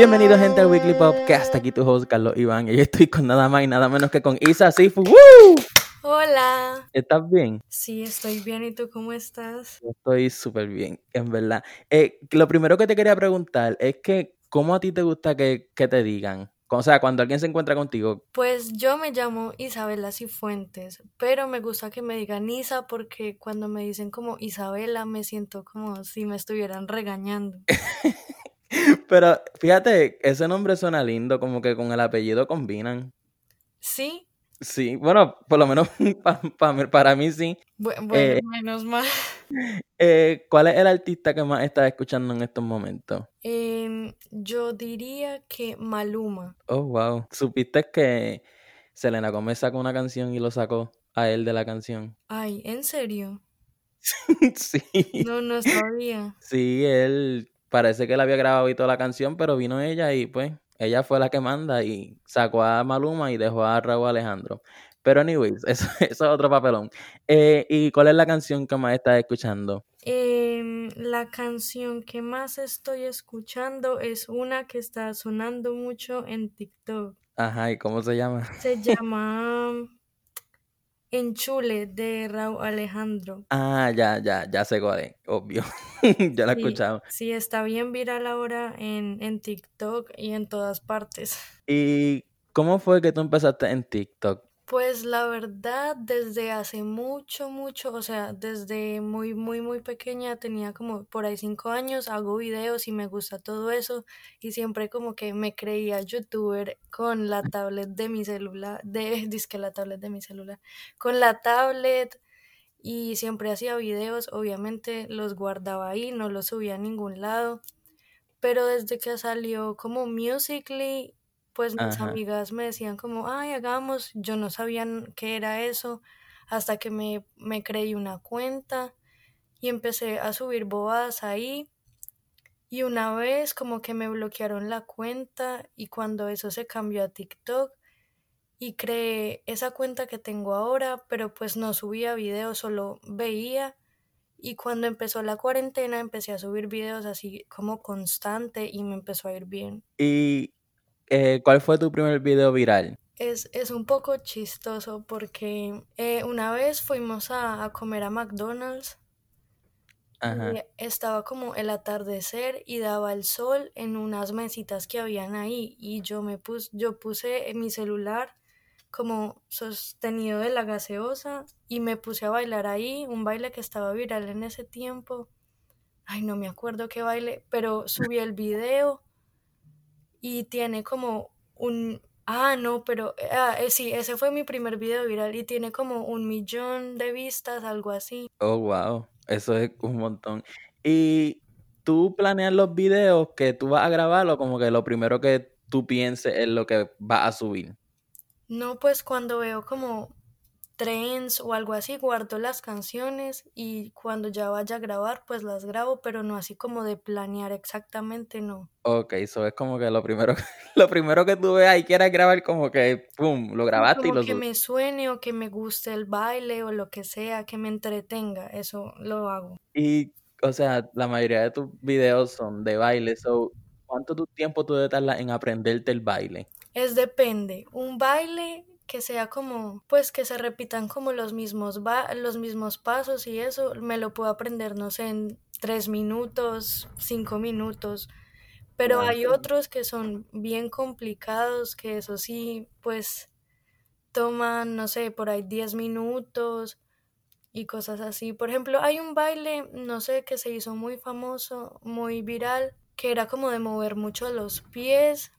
Bienvenidos gente al Weekly Pop, que hasta aquí tu host Carlos Iván y yo estoy con nada más y nada menos que con Isa Sifu. Hola. ¿Estás bien? Sí, estoy bien. ¿Y tú cómo estás? Estoy súper bien, en verdad. Eh, lo primero que te quería preguntar es que, ¿cómo a ti te gusta que, que te digan? O sea, cuando alguien se encuentra contigo. Pues yo me llamo Isabela Cifuentes, pero me gusta que me digan Isa porque cuando me dicen como Isabela me siento como si me estuvieran regañando. pero fíjate, ese nombre suena lindo, como que con el apellido combinan. Sí. Sí, bueno, por lo menos para mí sí. Bueno, eh, menos mal. Eh, ¿Cuál es el artista que más estás escuchando en estos momentos? Em, yo diría que Maluma. Oh, wow. ¿Supiste que Selena Gomez sacó una canción y lo sacó a él de la canción? Ay, ¿en serio? sí. No, no sabía. Sí, él parece que él había grabado y toda la canción, pero vino ella y pues ella fue la que manda y sacó a Maluma y dejó a Raúl Alejandro. Pero anyways, eso, eso es otro papelón. Eh, ¿Y cuál es la canción que más estás escuchando? Em, la canción que más estoy escuchando es una que está sonando mucho en TikTok. Ajá, ¿y cómo se llama? Se llama Enchule de Raúl Alejandro. Ah, ya, ya, ya sé cuál es, obvio. ya la he escuchado. Sí, está bien viral ahora en, en TikTok y en todas partes. ¿Y cómo fue que tú empezaste en TikTok? Pues la verdad, desde hace mucho, mucho, o sea, desde muy, muy, muy pequeña, tenía como por ahí cinco años, hago videos y me gusta todo eso y siempre como que me creía youtuber con la tablet de mi celular, de, disque la tablet de mi celular, con la tablet y siempre hacía videos, obviamente los guardaba ahí, no los subía a ningún lado, pero desde que salió como Musically pues mis amigas me decían como, ay, hagamos, yo no sabía qué era eso, hasta que me, me creí una cuenta y empecé a subir bobadas ahí. Y una vez como que me bloquearon la cuenta y cuando eso se cambió a TikTok y creé esa cuenta que tengo ahora, pero pues no subía videos, solo veía. Y cuando empezó la cuarentena empecé a subir videos así como constante y me empezó a ir bien. Y eh, ¿cuál fue tu primer video viral? Es, es un poco chistoso porque eh, una vez fuimos a, comer a McDonald's y estaba como el atardecer y daba el sol en unas mesitas que habían ahí y yo me puse, yo puse mi celular como sostenido de la gaseosa y me puse a bailar ahí, un baile que estaba viral en ese tiempo. Ay, no me acuerdo qué baile, pero subí el video y tiene como un... Ah, no, pero ah, eh, sí, ese fue mi primer video viral y tiene como un millón de vistas, algo así. Oh, wow, eso es un montón. ¿Y tú planeas los videos que tú vas a grabar o como que lo primero que tú pienses es lo que vas a subir? No, pues cuando veo como trends o algo así, guardo las canciones y cuando ya vaya a grabar, pues las grabo, pero no así como de planear exactamente, no. Ok, eso es como que lo primero, lo primero que tú veas y quieras grabar, como que, pum, lo grabaste y lo que me suene o que me guste el baile o lo que sea, que me entretenga, eso lo hago. Y, o sea, la mayoría de tus videos son de baile, so, ¿cuánto tu tiempo tú debes en aprenderte el baile? Es depende. Un baile que sea como, pues que se repitan como los mismos, los mismos pasos y eso, me lo puedo aprender, no sé, en tres minutos, cinco minutos. Pero hay otros que son bien complicados, que eso sí, pues toman, no sé, por ahí diez minutos y cosas así. Por ejemplo, hay un baile, no sé, que se hizo muy famoso, muy viral, que era como de mover mucho los pies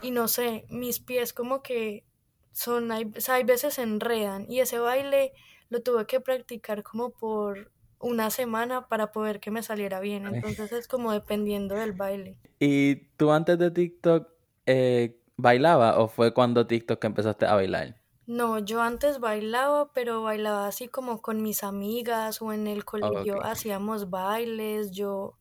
y no sé, mis pies como que son, hay, hay veces enredan y ese baile lo tuve que practicar como por una semana para poder que me saliera bien. Entonces es como dependiendo del baile. ¿Y tú antes de TikTok eh, bailaba o fue cuando TikTok que empezaste a bailar? No, yo antes bailaba, pero bailaba así como con mis amigas o en el colegio hacíamos bailes, yo,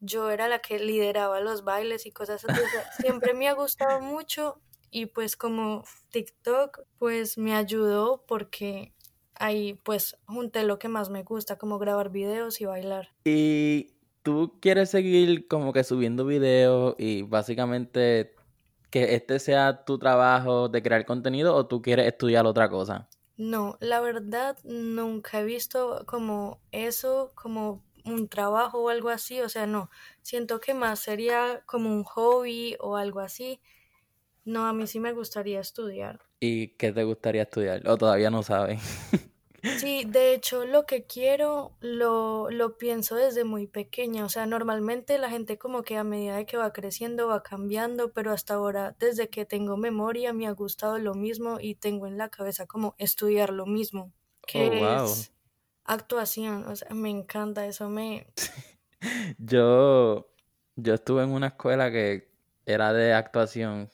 yo era la que lideraba los bailes y cosas así. Siempre me ha gustado mucho y pues como TikTok pues me ayudó porque ahí pues junté lo que más me gusta, como grabar videos y bailar. Y ¿tú quieres seguir como que subiendo videos y básicamente que este sea tu trabajo de crear contenido o tú quieres estudiar otra cosa? No, la verdad nunca he visto como eso, como un trabajo o algo así, o sea, no, siento que más sería como un hobby o algo así. No, a mí sí me gustaría estudiar. ¿Y qué te gustaría estudiar? O todavía no sabes. Sí, de hecho lo que quiero lo, lo pienso desde muy pequeña, o sea, normalmente la gente como que a medida de que va creciendo va cambiando, pero hasta ahora, desde que tengo memoria, me ha gustado lo mismo y tengo en la cabeza como estudiar lo mismo, que Oh, wow. es actuación, o sea, me encanta eso, me... Yo, yo estuve en una escuela que era de actuación.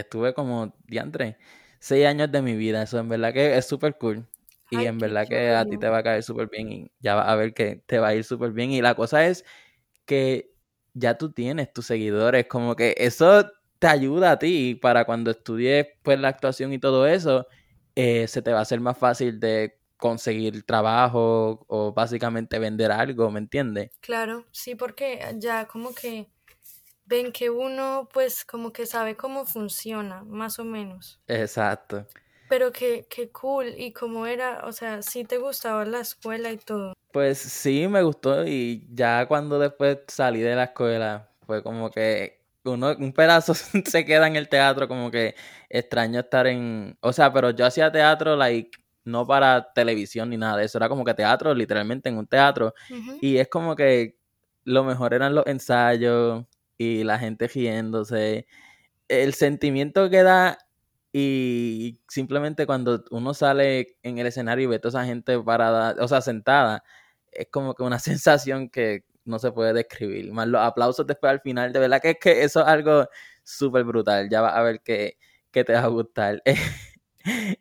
Estuve como diantre, seis años de mi vida. Eso en verdad que es súper cool. Y Ay, en verdad que a ti te va a caer súper bien y ya vas a ver que te va a ir súper bien. Y la cosa es que ya tú tienes tus seguidores, como que eso te ayuda a ti para cuando estudies pues la actuación y todo eso, eh, se te va a hacer más fácil de conseguir trabajo o básicamente vender algo, ¿me entiendes? Claro, sí, porque ya como que ven que uno pues como que sabe cómo funciona, más o menos. Exacto. Pero qué, qué cool, y cómo era, o sea, sí te gustaba la escuela y todo. Pues sí, me gustó y ya cuando después salí de la escuela, fue como que uno, un pedazo se queda en el teatro, como que extraño estar en, o sea, pero yo hacía teatro, like, no para televisión ni nada de eso, era como que teatro, literalmente en un teatro, y es como que lo mejor eran los ensayos y la gente riéndose, el sentimiento que da y simplemente cuando uno sale en el escenario y ve toda esa gente parada, o sea, sentada, es como que una sensación que no se puede describir. Más los aplausos después al final, de verdad que es que eso es algo súper brutal. Ya vas a ver que, que te va a gustar.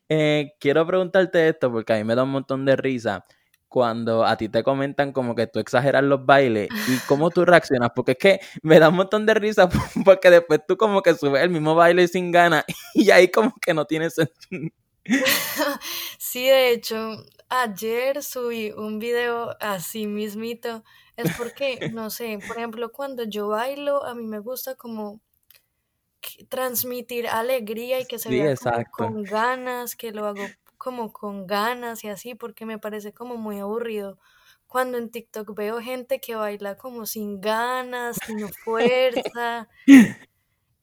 Eh, quiero preguntarte esto porque a mí me da un montón de risa cuando a ti te comentan como que tú exageras los bailes y cómo tú reaccionas, porque es que me da un montón de risa porque después tú como que subes el mismo baile sin ganas y ahí como que no tiene sentido. Sí, de hecho, ayer subí un video así mismito. Es porque, no sé, por ejemplo, cuando yo bailo, a mí me gusta como transmitir alegría y que se Sí, vea como con ganas, que lo hago como con ganas y así, porque me parece como muy aburrido. Cuando en TikTok veo gente que baila como sin ganas, sin fuerza,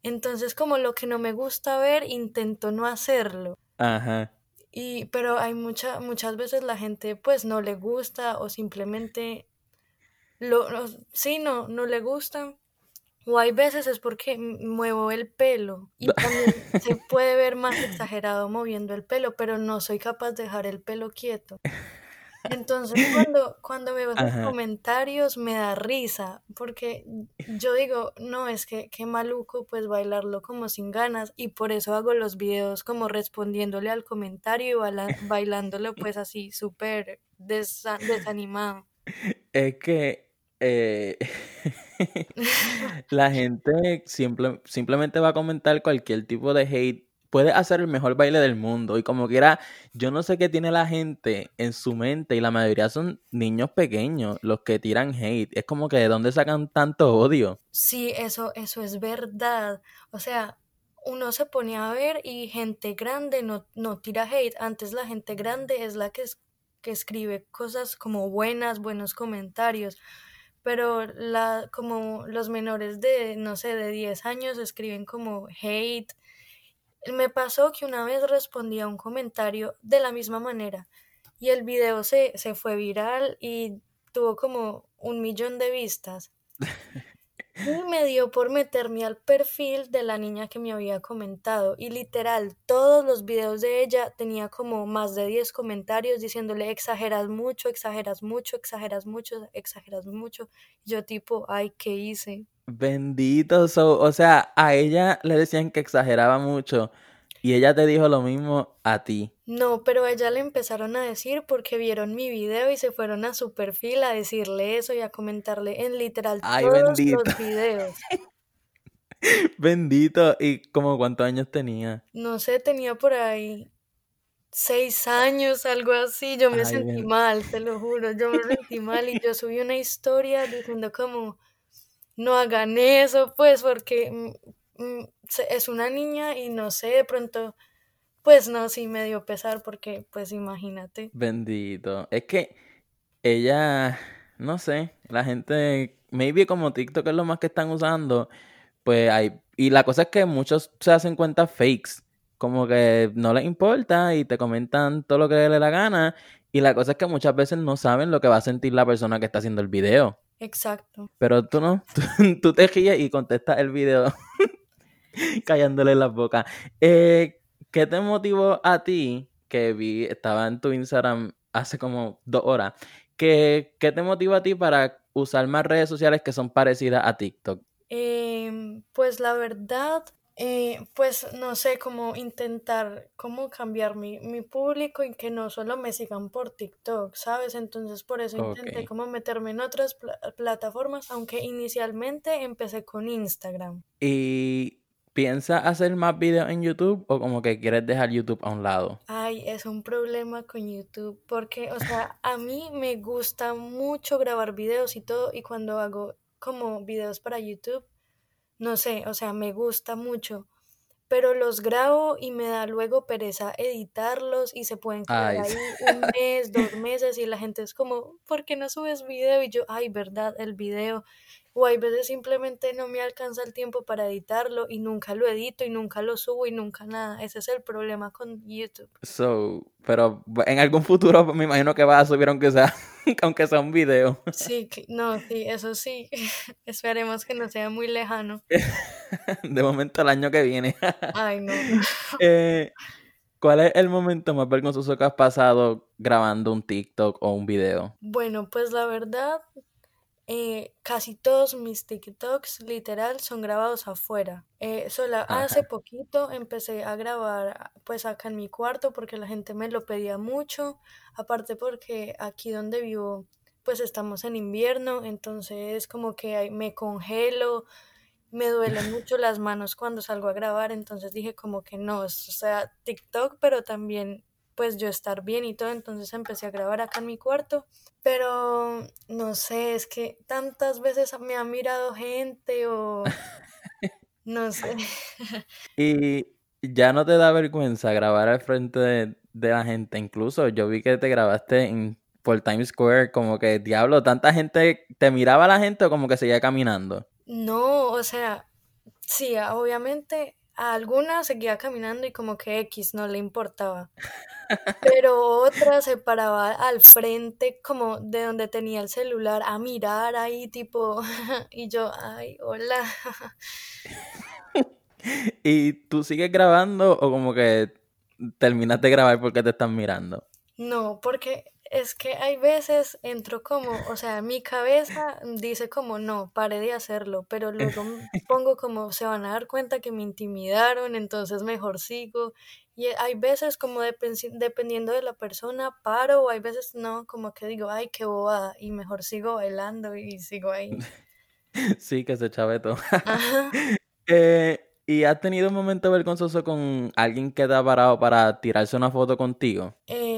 entonces como lo que no me gusta ver, intento no hacerlo. Ajá. Y, pero hay mucha, muchas veces la gente pues no le gusta o simplemente lo, lo- sí, no, no le gusta. O hay veces es porque muevo el pelo y también se puede ver más exagerado moviendo el pelo, pero no soy capaz de dejar el pelo quieto. Entonces cuando, cuando veo Ajá. comentarios me da risa, porque yo digo, no, es que qué maluco pues bailarlo como sin ganas y por eso hago los videos como respondiéndole al comentario y baila- bailándolo pues así súper desa- desanimado. Es que eh, la gente simple- simplemente va a comentar cualquier tipo de hate. Puede hacer el mejor baile del mundo y como quiera, yo no sé qué tiene la gente en su mente y la mayoría son niños pequeños los que tiran hate. Es como que de dónde sacan tanto odio. Sí, eso, eso es verdad. O sea, uno se pone a ver y gente grande no, no tira hate. Antes la gente grande es la que, es- que escribe cosas como buenas, buenos comentarios. Pero la, como los menores de, no sé, de 10 años escriben como hate. Me pasó que una vez respondí a un comentario de la misma manera y el video se, se fue viral y tuvo como un millón de vistas. Y me dio por meterme al perfil de la niña que me había comentado y literal todos los videos de ella tenía como más de 10 comentarios diciéndole exageras mucho, exageras mucho, exageras mucho, exageras mucho. Yo tipo, ay, ¿qué hice? Bendito, so- o sea, a ella le decían que exageraba mucho y ella te dijo lo mismo a ti. No, pero a ella le empezaron a decir porque vieron mi video y se fueron a su perfil a decirle eso y a comentarle en literal Ay, todos bendito, los videos. bendito. ¿Y como cuántos años tenía? No sé, tenía por ahí seis años, algo así, yo me sentí mal, te lo juro, yo me sentí mal y yo subí una historia diciendo como, no hagan eso, pues porque mm, mm, es una niña y no sé, de pronto, pues no, sí me dio pesar porque, pues imagínate. Bendito, es que ella, no sé, la gente, maybe como TikTok es lo más que están usando, pues hay, y la cosa es que muchos se hacen cuentas fakes como que no les importa y te comentan todo lo que les dé la gana. Y la cosa es que muchas veces no saben lo que va a sentir la persona que está haciendo el video. Exacto. Pero tú no, tú, te ríes y contestas el video callándole las bocas. Eh, ¿Qué te motivó a ti, que vi, estaba en tu Instagram hace como dos horas, ¿qué, qué te motivó a ti para usar más redes sociales que son parecidas a TikTok? Em, pues la verdad, eh, pues no sé, cómo intentar, cómo cambiar mi, mi, público y que no solo me sigan por TikTok, ¿sabes? Entonces por eso intenté como meterme en otras plataformas, aunque inicialmente empecé con Instagram. ¿Y piensa hacer más videos en YouTube o como que quieres dejar YouTube a un lado? Ay, es un problema con YouTube porque, o sea, a mí me gusta mucho grabar videos y todo y cuando hago como videos para YouTube, no sé, o sea, me gusta mucho, pero los grabo y me da luego pereza editarlos y se pueden quedar ahí un mes, dos meses y la gente es como, ¿por qué no subes video? Y yo, ay, verdad, el video o hay veces simplemente no me alcanza el tiempo para editarlo y nunca lo edito y nunca lo subo y nunca nada. Ese es el problema con YouTube. So, pero en algún futuro me imagino que vas a subir aunque sea, aunque sea un video. Sí, no, sí, eso sí. Esperemos que no sea muy lejano. De momento el año que viene. Ay, no. Eh, ¿Cuál es el momento más vergonzoso que has pasado grabando un TikTok o un video? Bueno, pues la verdad, eh, casi todos mis TikToks literal son grabados afuera. Eh, solo hace poquito empecé a grabar pues acá en mi cuarto porque la gente me lo pedía mucho. Aparte porque aquí donde vivo pues estamos en invierno, entonces como que me congelo, me duelen mucho las manos cuando salgo a grabar, entonces dije como que no, o sea, TikTok, pero también pues yo estar bien y todo, entonces empecé a grabar acá en mi cuarto, pero no sé, es que tantas veces me ha mirado gente o no sé. y ya no te da vergüenza grabar al frente de, la gente, incluso yo vi que te grabaste en, por Times Square, como que diablo, tanta gente, ¿te miraba la gente o como que seguía caminando? No, o sea, sí, obviamente a alguna seguía caminando y como que X no le importaba. Pero otra se paraba al frente como de donde tenía el celular a mirar ahí tipo y yo, ay, hola. ¿Y tú sigues grabando o como que terminas de grabar porque te están mirando? No, porque es que hay veces entro como, o sea, mi cabeza dice como, no, paré de hacerlo, pero luego pongo como, se van a dar cuenta que me intimidaron, entonces mejor sigo. Y hay veces como dependiendo de la persona, paro, o hay veces no, como que digo, ay, qué bobada, y mejor sigo bailando y sigo ahí. Sí, que se chaveto. eh, ¿Y has tenido un momento vergonzoso con alguien que te ha parado para tirarse una foto contigo? Em,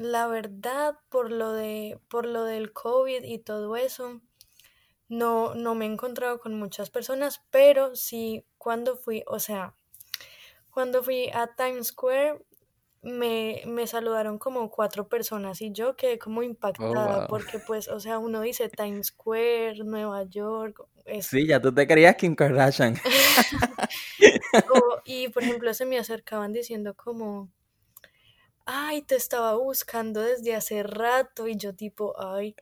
la verdad, por lo de, por lo del COVID y todo eso, no, no me he encontrado con muchas personas, pero sí cuando fui, o sea, cuando fui a Times Square, me, me saludaron como cuatro personas y yo quedé como impactada porque pues, o sea, uno dice Times Square, Nueva York. Sí, ya tú te creías Kim Kardashian. y por ejemplo se me acercaban diciendo como, ay, te estaba buscando desde hace rato y yo tipo, ay.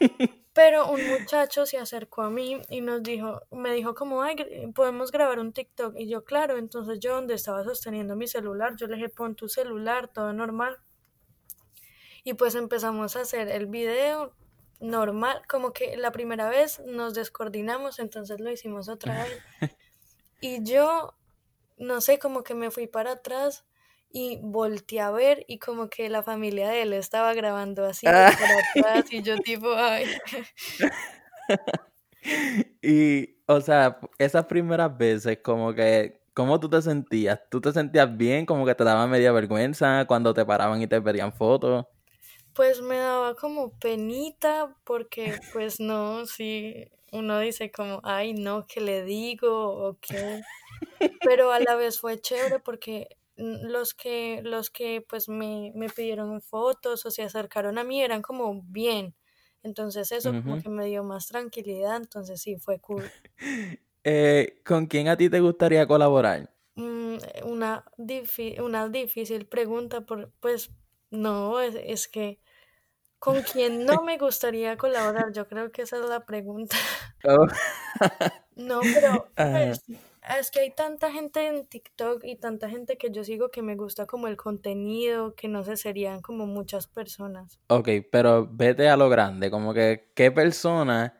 Pero un muchacho se acercó a mí y nos dijo, me dijo como, ay, podemos grabar un TikTok. Y yo, claro, entonces yo donde estaba sosteniendo mi celular, yo le dije, pon tu celular, todo normal. Y pues empezamos a hacer el video normal, como que la primera vez nos descoordinamos, entonces lo hicimos otra vez. Y yo, no sé, como que me fui para atrás y volteé a ver y como que la familia de él estaba grabando así para atrás y yo tipo, ay. y, o sea, esas primeras veces como que ¿Cómo tú te sentías? ¿Tú te sentías bien? Como que te daba media vergüenza cuando te paraban y te pedían fotos. Pues me daba como penita porque pues no, si uno dice como, ay no, ¿qué le digo? o qué. Pero a la vez fue chévere porque los que, los que pues me, me pidieron fotos o se acercaron a mí eran como bien. Entonces eso como que me dio más tranquilidad, entonces sí, fue cool. Eh, ¿Con quién a ti te gustaría colaborar? Mm, una, una difícil pregunta, por, pues no, es, que con quién no me gustaría colaborar, yo creo que esa es la pregunta. Oh. no, pero pues, es que hay tanta gente en TikTok y tanta gente que yo sigo que me gusta como el contenido, que no sé, serían como muchas personas. Ok, pero vete a lo grande, como que qué persona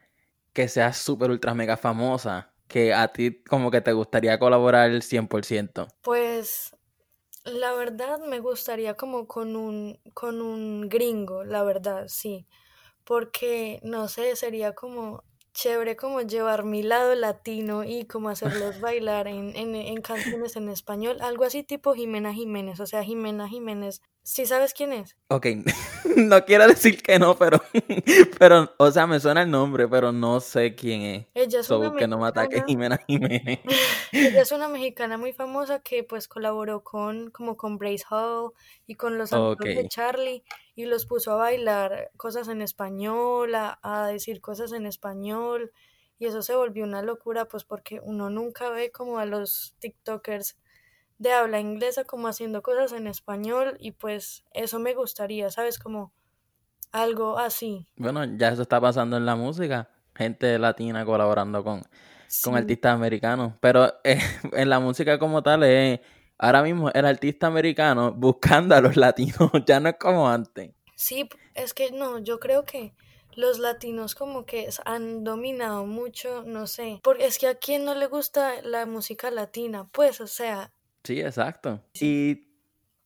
que sea súper ultra mega famosa que a ti como que te gustaría colaborar el 100%. Pues la verdad me gustaría como con un con un gringo, la verdad, sí. Porque no sé, sería como chévere como llevar mi lado latino y como hacerlos bailar en, en, en, canciones en español, algo así tipo Jimena Jiménez, o sea, Jimena Jiménez, ¿sí sabes quién es? Ok, no quiero decir que no, pero, pero, o sea, me suena el nombre, pero no sé quién es. Ella es una que no me ataque Jimena Jiménez. Ella es una mexicana muy famosa que pues colaboró con, como con Brace Hall y con los amigos de Charlie y los puso a bailar cosas en español, a, decir cosas en español y eso se volvió una locura pues porque uno nunca ve como a los TikTokers de habla inglesa como haciendo cosas en español y pues eso me gustaría, ¿sabes? Como algo así. Bueno, ya eso está pasando en la música, gente latina colaborando con, con artistas americanos, pero eh, en la música como tal es ahora mismo el artista americano buscando a los latinos, ya no es como antes. Sí, es que no, yo creo que los latinos como que han dominado mucho, no sé, porque es que a quien no le gusta la música latina, pues, o sea. Sí, exacto. Y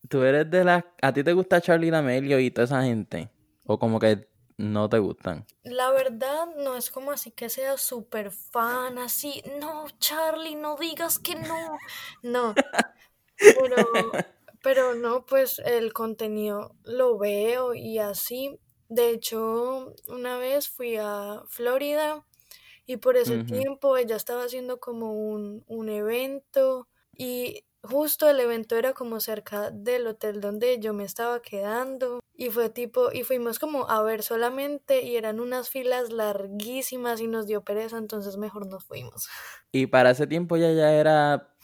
tú eres de las, a ti te gusta Charlie D'Amelio y toda esa gente, o como que no te gustan. La verdad no es como así que sea súper fan, así, no, Charlie, no digas que no, no. Pero, pero no, pues el contenido lo veo y así. De hecho, una vez fui a Florida y por ese tiempo ella estaba haciendo como un, un evento y justo el evento era como cerca del hotel donde yo me estaba quedando y fue tipo y fuimos como a ver solamente y eran unas filas larguísimas y nos dio pereza entonces mejor nos fuimos. Y para ese tiempo ya ya era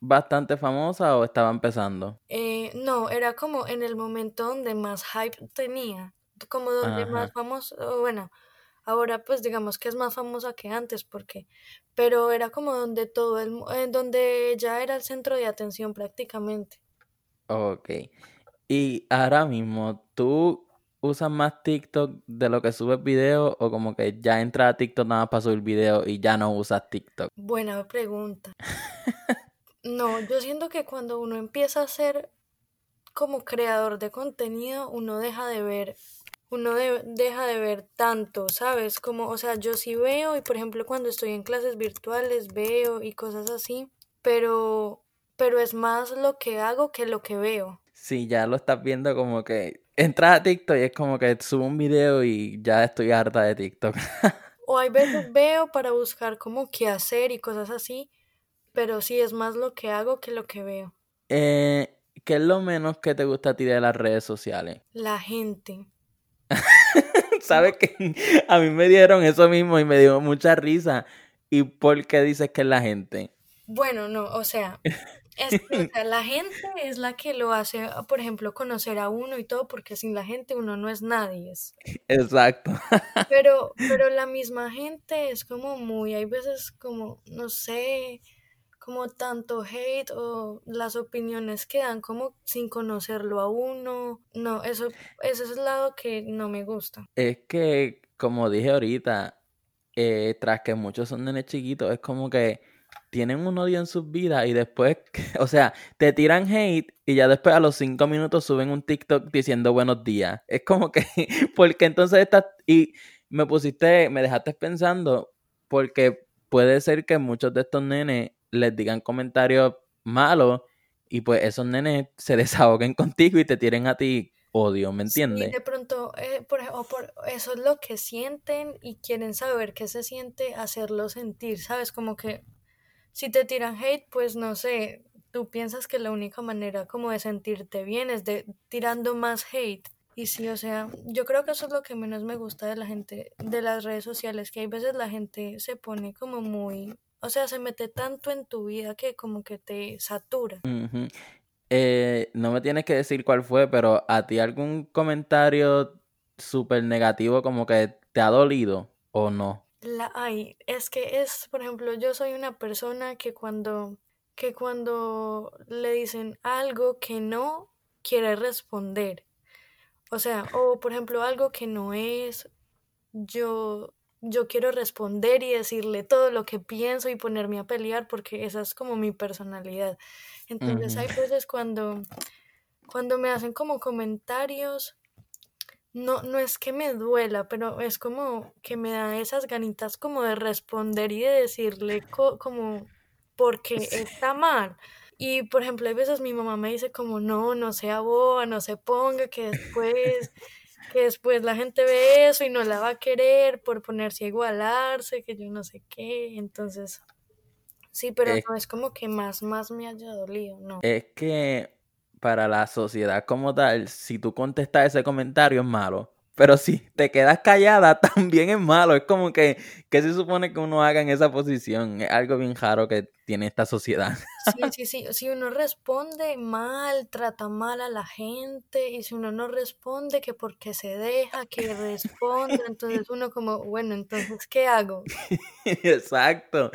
bastante famosa o estaba empezando? Eh, no, era como en el momento donde más hype tenía, como donde más famoso, bueno, ahora pues digamos que es más famosa que antes porque, pero era como donde todo el, eh, donde ya era el centro de atención prácticamente. Ok. Y ahora mismo, ¿tú usas más TikTok de lo que subes video o como que ya entras a TikTok nada más para subir video y ya no usas TikTok? Buena pregunta. No, yo siento que cuando uno empieza a ser como creador de contenido, uno deja de ver, uno deja de ver tanto, ¿sabes? Como, o sea, yo sí veo y por ejemplo cuando estoy en clases virtuales veo y cosas así, pero, pero es más lo que hago que lo que veo. Sí, ya lo estás viendo como que entras a TikTok y es como que subo un video y ya estoy harta de TikTok. o hay veces veo para buscar como qué hacer y cosas así pero sí es más lo que hago que lo que veo. Eh, ¿Qué es lo menos que te gusta a ti de las redes sociales? La gente. ¿Sabes que A mí me dieron eso mismo y me dio mucha risa. ¿Y por qué dices que es la gente? Bueno, no, o sea, es, la gente es la que lo hace, por ejemplo, conocer a uno y todo, porque sin la gente uno no es nadie. Exacto. Pero, pero la misma gente es como muy, hay veces como, no sé, como tanto hate o las opiniones que dan como sin conocerlo a uno. No, eso, ese es el lado que no me gusta. Es que, como dije ahorita, eh, tras que muchos son nenes chiquitos, es como que tienen un odio en sus vidas y después, o sea, te tiran hate y ya después a los cinco minutos suben un TikTok diciendo buenos días. Es como que, porque entonces estás, y me pusiste, me dejaste pensando, porque puede ser que muchos de estos nenes les digan comentarios malo y pues esos nenes se desahoguen contigo y te tiren a ti odio, ¿me entiendes? Sí, de pronto, eh, por, o por, eso es lo que sienten y quieren saber qué se siente hacerlo sentir, ¿sabes? Como que si te tiran hate, pues no sé, tú piensas que la única manera como de sentirte bien es de tirando más hate. Y sí, o sea, yo creo que eso es lo que menos me gusta de la gente, de las redes sociales, que hay veces la gente se pone como muy, o sea, se mete tanto en tu vida que como que te satura. Eh, no me tienes que decir cuál fue, pero ¿a ti algún comentario súper negativo como que te ha dolido o no? La hay, es que es, por ejemplo, yo soy una persona que cuando, que cuando le dicen algo que no, quiere responder. O sea, o por ejemplo algo que no es, yo, yo quiero responder y decirle todo lo que pienso y ponerme a pelear porque esa es como mi personalidad. Entonces hay veces cuando, cuando me hacen como comentarios, no, no es que me duela, pero es como que me da esas ganitas como de responder y de decirle como porque está mal. Y por ejemplo, hay veces mi mamá me dice como no, no sea boba, no se ponga, que después, que después la gente ve eso y no la va a querer por ponerse a igualarse, que yo no sé qué. Entonces, sí, pero no es como que más, más me haya dolido, no. Es que para la sociedad como tal, si tú contestas ese comentario es malo. Pero si te quedas callada, también es malo. Es como que, ¿qué se supone que uno haga en esa posición? Es algo bien raro que tiene esta sociedad. Sí, sí, sí. Si uno responde mal, trata mal a la gente, y si uno no responde, que porque se deja, que responda, entonces uno como, bueno, entonces, ¿qué hago? Exacto.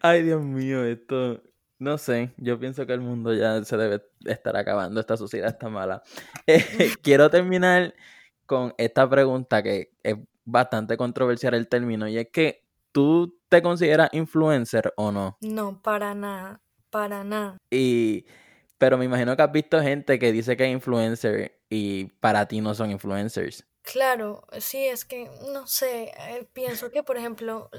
Ay, Dios mío, esto, no sé, yo pienso que el mundo ya se debe estar acabando, esta sociedad está mala. quiero terminar con esta pregunta que es bastante controversial el término y es que tú te consideras influencer o no? No, para nada, para nada. Y pero me imagino que has visto gente que dice que es influencer y para ti no son influencers. Claro, sí, es que no sé, eh, pienso que por ejemplo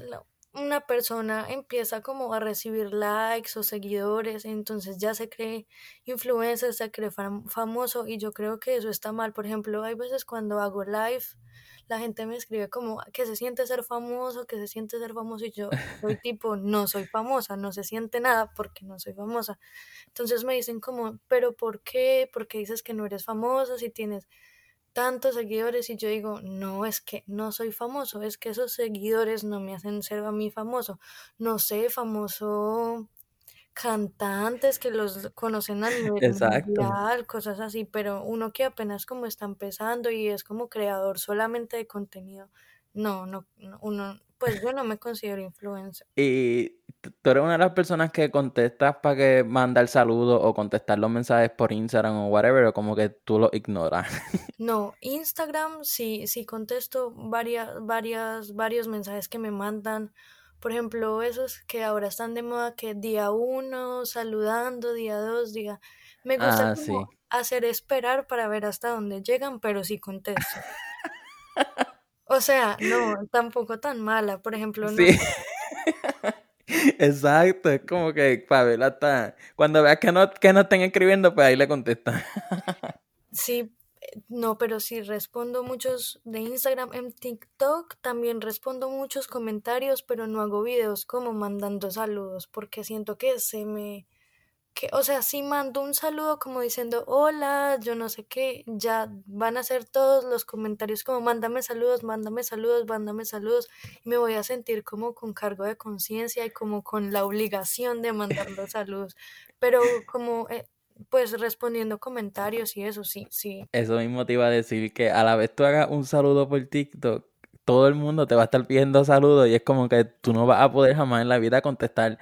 una persona empieza como a recibir likes o seguidores, entonces ya se cree influencer, se cree famoso y yo creo que eso está mal. Por ejemplo, hay veces cuando hago live, la gente me escribe como que se siente ser famoso, que se siente ser famoso y yo soy tipo, no soy famosa, no se siente nada porque no soy famosa. Entonces me dicen como, pero ¿por qué? ¿Por qué dices que no eres famosa si tienes tantos seguidores y yo digo, no, es que no soy famoso, es que esos seguidores no me hacen ser a mí famoso. No sé, famoso cantantes que los conocen a nivel mundial, cosas así, pero uno que apenas como está empezando y es como creador solamente de contenido, no, no, no uno, pues yo no me considero influencer. Y tú eres una de las personas que contestas para que manda el saludo o contestar los mensajes por Instagram o whatever, o como que tú lo ignoras. No, Instagram sí, sí contesto varias, varias, varios mensajes que me mandan. Por ejemplo, esos que ahora están de moda, que día uno, saludando, día dos, día. Me gusta ah, hacer esperar para ver hasta dónde llegan, pero sí contesto. O sea, no, tampoco tan mala. Por ejemplo, no. Sí. Exacto, es como que Pabela está. Cuando veas que no, que no estén escribiendo, pues ahí le contesta. Sí, no, pero sí respondo muchos de Instagram. En TikTok también respondo muchos comentarios, pero no hago videos como mandando saludos, porque siento que se me que, o sea, si mando un saludo como diciendo hola, yo no sé qué, ya van a ser todos los comentarios como mándame saludos, mándame saludos, mándame saludos, y me voy a sentir como con cargo de conciencia y como con la obligación de mandar los saludos, pero como eh, pues respondiendo comentarios y eso sí, sí. Eso mismo te iba a decir que a la vez tú hagas un saludo por TikTok, todo el mundo te va a estar pidiendo saludos y es como que tú no vas a poder jamás en la vida contestar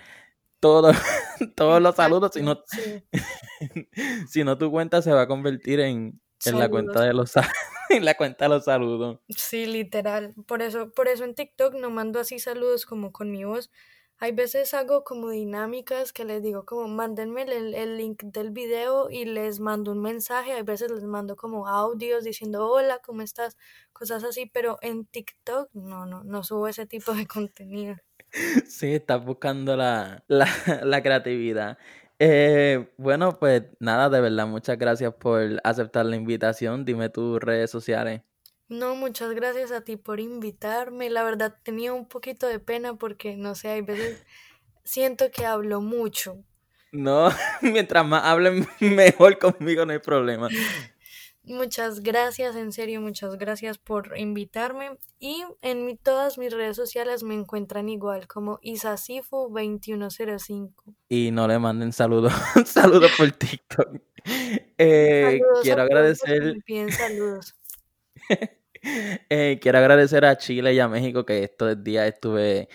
todo, todos los saludos, si no, si no tu cuenta se va a convertir en, en la cuenta de los en la cuenta de los saludos. Sí, literal. Por eso, por eso en TikTok no mando así saludos como con mi voz. Hay veces hago como dinámicas que les digo como mándenme el, el, link del video y les mando un mensaje. Hay veces les mando como audios diciendo hola, ¿cómo estás? Cosas así, pero en TikTok no, no, no subo ese tipo de contenido. Sí, estás buscando la, la, la creatividad. Eh, bueno, pues nada, de verdad, muchas gracias por aceptar la invitación. Dime tus redes sociales. No, muchas gracias a ti por invitarme. La verdad tenía un poquito de pena porque, no sé, hay veces siento que hablo mucho. No, mientras más hablen mejor conmigo, no hay problema. Muchas gracias, en serio, muchas gracias por invitarme. Y en todas mis redes sociales me encuentran igual como Isasifu2105. Y no le manden saludos, saludos por TikTok. Eh, quiero agradecer. saludos. Eh, quiero agradecer a Chile y a México que estos días estuve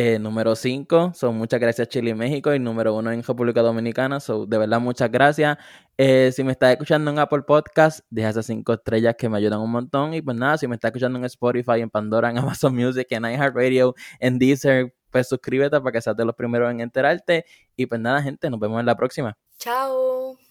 eh, número 5. Son muchas gracias Chile y México y número 1 en República Dominicana. So, de verdad, muchas gracias. Eh, si me estás escuchando en Apple Podcast, deja esas 5 estrellas que me ayudan un montón. Y pues nada, si me estás escuchando en Spotify, en Pandora, en Amazon Music, en iHeartRadio, en Deezer, pues suscríbete para que seas de los primeros en enterarte. Y pues nada, gente, nos vemos en la próxima. Chao.